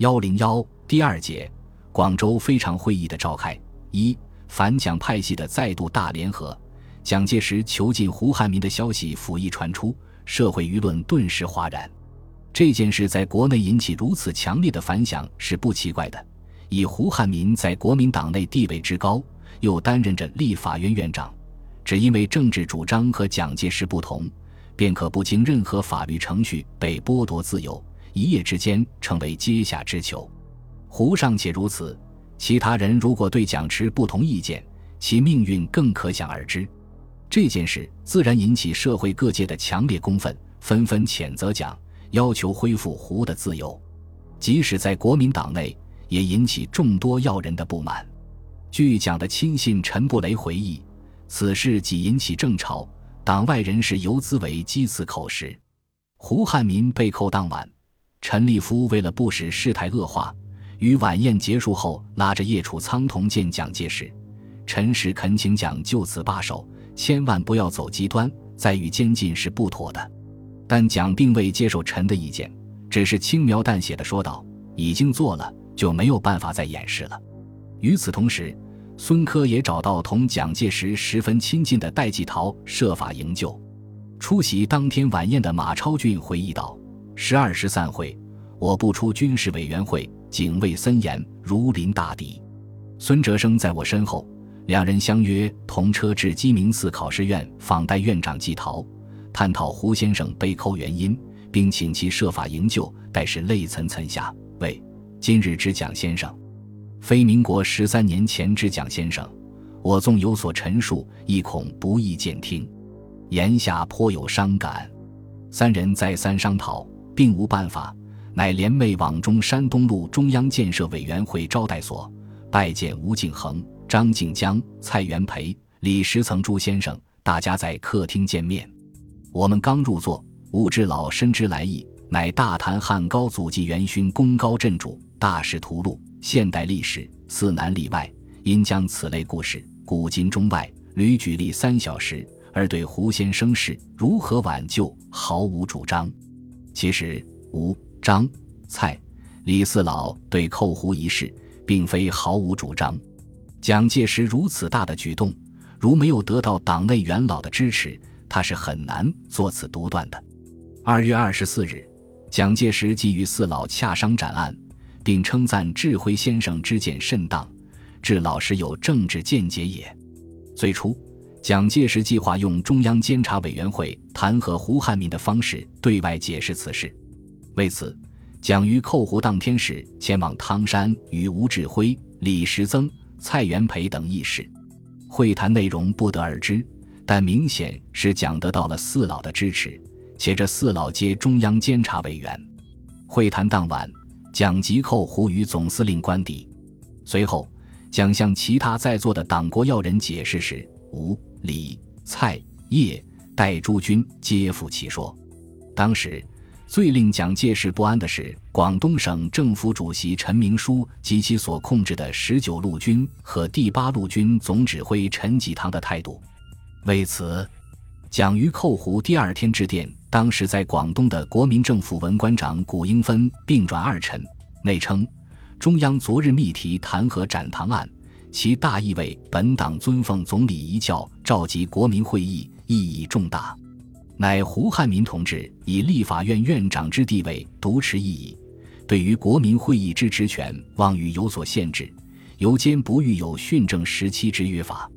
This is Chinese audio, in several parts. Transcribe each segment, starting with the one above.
幺零幺第二节，广州非常会议的召开。一反蒋派系的再度大联合，蒋介石囚禁胡汉民的消息甫一传出，社会舆论顿时哗然。这件事在国内引起如此强烈的反响是不奇怪的。以胡汉民在国民党内地位之高，又担任着立法院院长，只因为政治主张和蒋介石不同，便可不经任何法律程序被剥夺自由，一夜之间成为阶下之囚。胡尚且如此，其他人如果对蒋持不同意见，其命运更可想而知。这件事自然引起社会各界的强烈公愤，纷纷谴责蒋。要求恢复胡的自由，即使在国民党内，也引起众多要人的不满。据蒋的亲信陈布雷回忆，此事即引起政潮，党外人士游资为讥刺口实。胡汉民被扣当晚，陈立夫为了不使事态恶化，于晚宴结束后拉着叶楚仓同见蒋介石。陈氏恳请蒋就此罢手，千万不要走极端，再与监禁是不妥的。但蒋并未接受陈的意见，只是轻描淡写的说道：“已经做了，就没有办法再掩饰了。”与此同时，孙科也找到同蒋介石十分亲近的戴季陶，设法营救。出席当天晚宴的马超俊回忆道：“十二时散会，我不出军事委员会，警卫森严，如临大敌。孙哲生在我身后，两人相约同车至鸡鸣寺考试院访代院长季陶。”探讨胡先生被扣原因，并请其设法营救，但是泪涔涔下，为：“今日之蒋先生，非民国十三年前之蒋先生。我纵有所陈述，亦恐不易见听。”言下颇有伤感。三人再三商讨，并无办法，乃联袂往中山东路中央建设委员会招待所，拜见吴敬恒、张静江、蔡元培、李石曾诸先生。大家在客厅见面。我们刚入座，吾知老深知来意，乃大谈汉高祖纪元勋功高震主，大仕途路，现代历史四难例外，因将此类故事古今中外屡举例三小时，而对胡先生事如何挽救毫无主张。其实吴、张、蔡、李四老对寇胡一事，并非毫无主张。蒋介石如此大的举动，如没有得到党内元老的支持。他是很难做此独断的。二月二十四日，蒋介石即与四老洽商斩案，并称赞智辉先生之见甚当，智老师有政治见解也。最初，蒋介石计划用中央监察委员会弹劾胡汉民的方式对外解释此事。为此，蒋于扣胡当天时前往汤山，与吴志辉、李时增、蔡元培等议事。会谈内容不得而知。但明显是蒋得到了四老的支持，且这四老皆中央监察委员。会谈当晚，蒋即扣胡于总司令官邸。随后，蒋向其他在座的党国要人解释时，吴、李、蔡、叶、戴诸军皆附其说。当时，最令蒋介石不安的是广东省政府主席陈明书及其所控制的十九路军和第八路军总指挥陈济棠的态度。为此，蒋于寇胡第二天致电当时在广东的国民政府文官长谷英芬，并转二陈，内称：中央昨日密提弹劾展堂案，其大意为本党尊奉总理遗教，召集国民会议，意义重大。乃胡汉民同志以立法院院长之地位独持异议，对于国民会议之职权，妄予有所限制，犹坚不欲有训政时期之约法。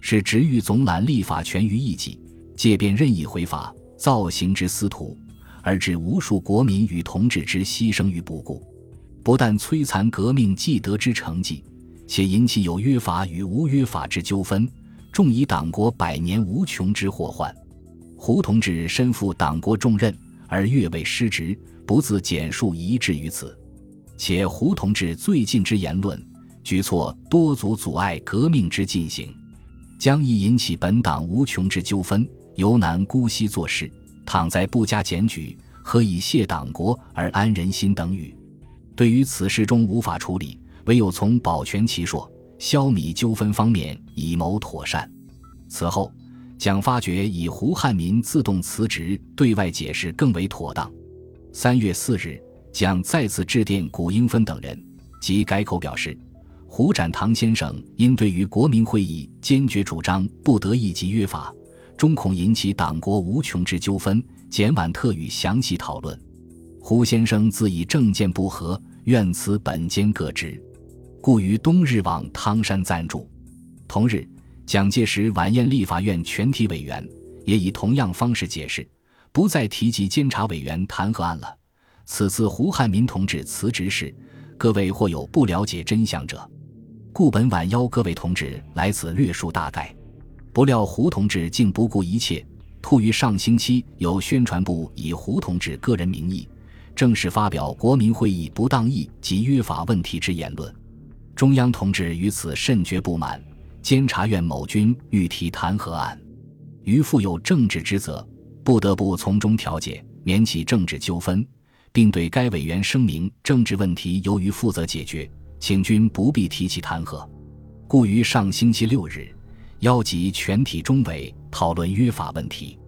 是直欲总揽立法权于一己，借便任意回法，造行之司徒，而致无数国民与同志之牺牲于不顾。不但摧残革命既得之成绩，且引起有约法与无约法之纠纷，重以党国百年无穷之祸患。胡同志身负党国重任，而越位失职，不自简述一致于此。且胡同志最近之言论举措，多足阻碍革命之进行。将易引起本党无穷之纠纷，尤难姑息做事。倘在不加检举，何以谢党国而安人心？等语。对于此事中无法处理，唯有从保全其硕、消弭纠纷方面以谋妥善。此后，蒋发觉以胡汉民自动辞职对外解释更为妥当。三月四日，蒋再次致电古英芬等人，即改口表示，胡展堂先生因对于国民会议坚决主张不得一级约法，终恐引起党国无穷之纠纷，简晚特予详细讨论。胡先生自以政见不合，愿此本兼各职，故于冬日往汤山暂住。同日，蒋介石晚宴立法院全体委员，也以同样方式解释，不再提及监察委员弹劾案了。此次胡汉民同志辞职时，各位或有不了解真相者，故本晚邀各位同志来此略述大概。不料胡同志竟不顾一切，突于上星期由宣传部以胡同志个人名义。正式发表国民会议不当议及约法问题之言论，中央同志于此甚觉不满。监察院某军欲提弹劾案，于负有政治职责，不得不从中调解，免起政治纠纷，并对该委员声明：政治问题由于负责解决，请君不必提起弹劾。故于上星期六日，邀集全体中委讨论约法问题。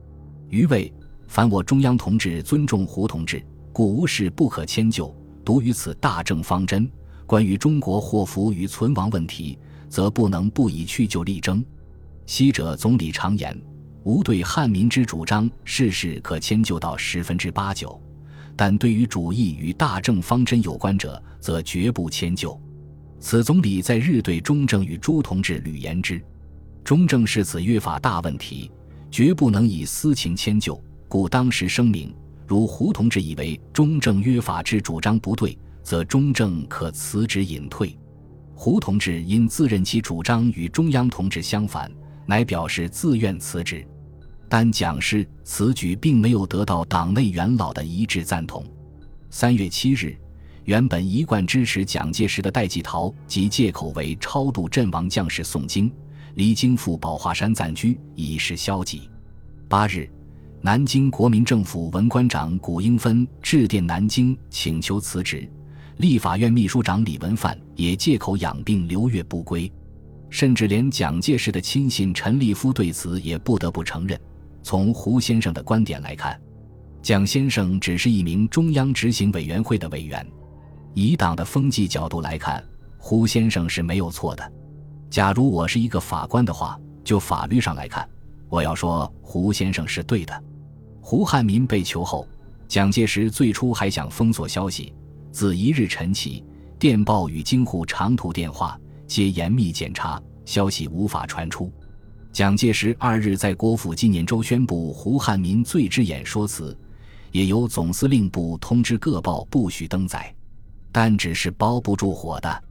余谓：凡我中央同志尊重胡同志。故无事不可迁就，独于此大政方针，关于中国祸福与存亡问题，则不能不以去就力争。昔者总理常言，吾对汉民之主张，事事可迁就到十分之八九；但对于主义与大政方针有关者，则绝不迁就。此总理在日对中正与朱同志屡言之，中正是此约法大问题，绝不能以私情迁就，故当时声明。如胡同志以为中正约法之主张不对，则中正可辞职隐退。胡同志因自认其主张与中央同志相反，乃表示自愿辞职。但蒋氏此举并没有得到党内元老的一致赞同。三月七日，原本一贯支持蒋介石的戴季陶即借口为超度阵亡将士诵经，离京赴宝华山暂居，以示消极。八日。南京国民政府文官长谷英芬致电南京请求辞职，立法院秘书长李文范也借口养病留月不归，甚至连蒋介石的亲信陈立夫对此也不得不承认。从胡先生的观点来看，蒋先生只是一名中央执行委员会的委员，以党的风纪角度来看，胡先生是没有错的。假如我是一个法官的话，就法律上来看，我要说胡先生是对的。胡汉民被囚后，蒋介石最初还想封锁消息。自一日晨起，电报与京沪长途电话皆严密检查，消息无法传出。蒋介石二日在国府纪念周宣布胡汉民罪之演说词，也由总司令部通知各报不许登载，但只是包不住火的。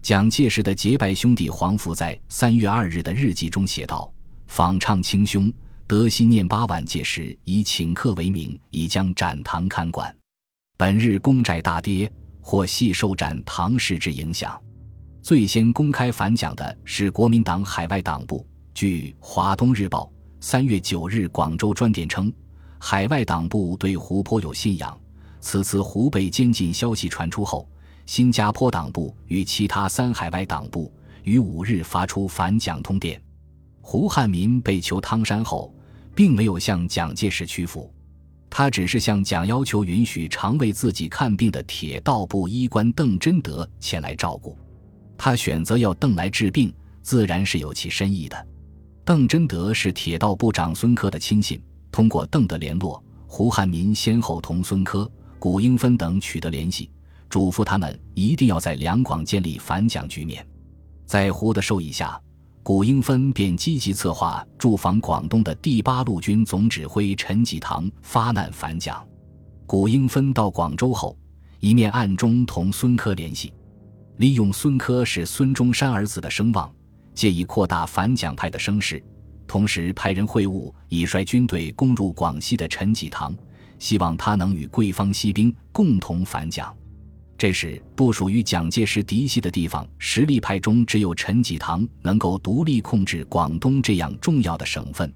蒋介石的结拜兄弟黄福在三月二日的日记中写道：“访唱亲兄。”德西念八晚届时，以请客为名，已将展堂看管。本日公债大跌，或系受展堂事之影响。最先公开反蒋的是国民党海外党部。据《华东日报》三月九日广州专电称，海外党部对胡颇有信仰。此次湖北监禁消息传出后，新加坡党部与其他三海外党部于五日发出反蒋通电。胡汉民被囚汤山后。并没有向蒋介石屈服，他只是向蒋要求允许常为自己看病的铁道部医官邓贞德前来照顾。他选择要邓来治病，自然是有其深意的。邓贞德是铁道部长孙科的亲信，通过邓的联络，胡汉民先后同孙科、古英芬等取得联系，嘱咐他们一定要在两广建立反蒋局面。在胡的授意下。古英芬便积极策划驻防广东的第八路军总指挥陈济棠发难反蒋。古英芬到广州后，一面暗中同孙科联系，利用孙科是孙中山儿子的声望，借以扩大反蒋派的声势；同时派人会晤已率军队攻入广西的陈济棠，希望他能与桂方西兵共同反蒋。这时，不属于蒋介石嫡系的地方实力派中，只有陈济棠能够独立控制广东这样重要的省份，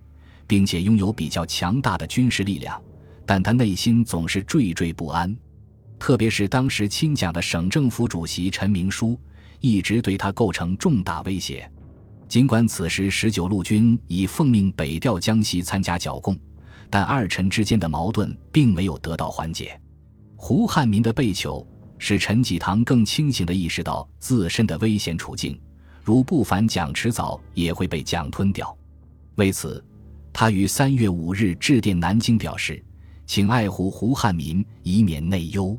并且拥有比较强大的军事力量。但他内心总是惴惴不安，特别是当时亲蒋的省政府主席陈明书，一直对他构成重大威胁。尽管此时十九路军已奉命北调江西参加剿共，但二陈之间的矛盾并没有得到缓解。胡汉民的被囚，使陈济棠更清醒地意识到自身的危险处境，如不反蒋，迟早也会被蒋吞掉。为此，他于三月五日致电南京，表示请爱护胡汉民，以免内忧。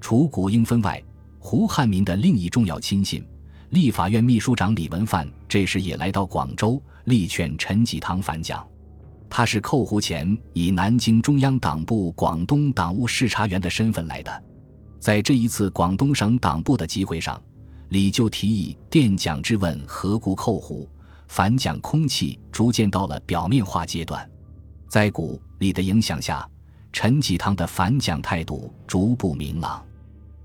除古英芬外，胡汉民的另一重要亲信。立法院秘书长李文范这时也来到广州，力劝陈济棠反蒋。他是扣胡前以南京中央党部广东党务视察员的身份来的。在这一次广东省党部的集会上，李就提议电蒋质问何故扣湖，反蒋空气逐渐到了表面化阶段。在古李的影响下，陈济棠的反蒋态度逐步明朗。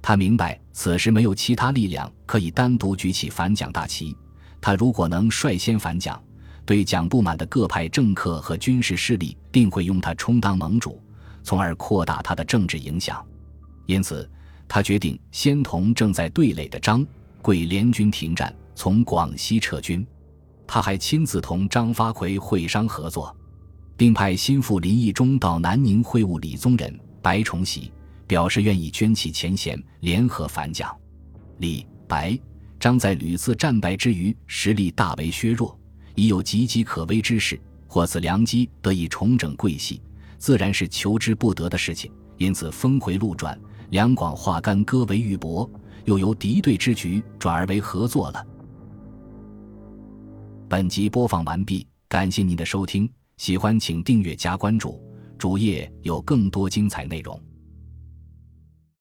他明白，此时没有其他力量可以单独举起反蒋大旗。他如果能率先反蒋，对蒋不满的各派政客和军事势力定会用他充当盟主，从而扩大他的政治影响。因此，他决定先同正在对垒的张桂联军停战，从广西撤军。他还亲自同张发奎会商合作，并派心腹林毅中到南宁会晤李宗仁、白崇禧。表示愿意捐弃前嫌，联合反蒋。李、白、张在屡次战败之余，实力大为削弱，已有岌岌可危之势。获此良机，得以重整桂系，自然是求之不得的事情。因此，峰回路转，两广化干戈为玉帛，又由敌对之局转而为合作了。本集播放完毕，感谢您的收听，喜欢请订阅加关注，主页有更多精彩内容。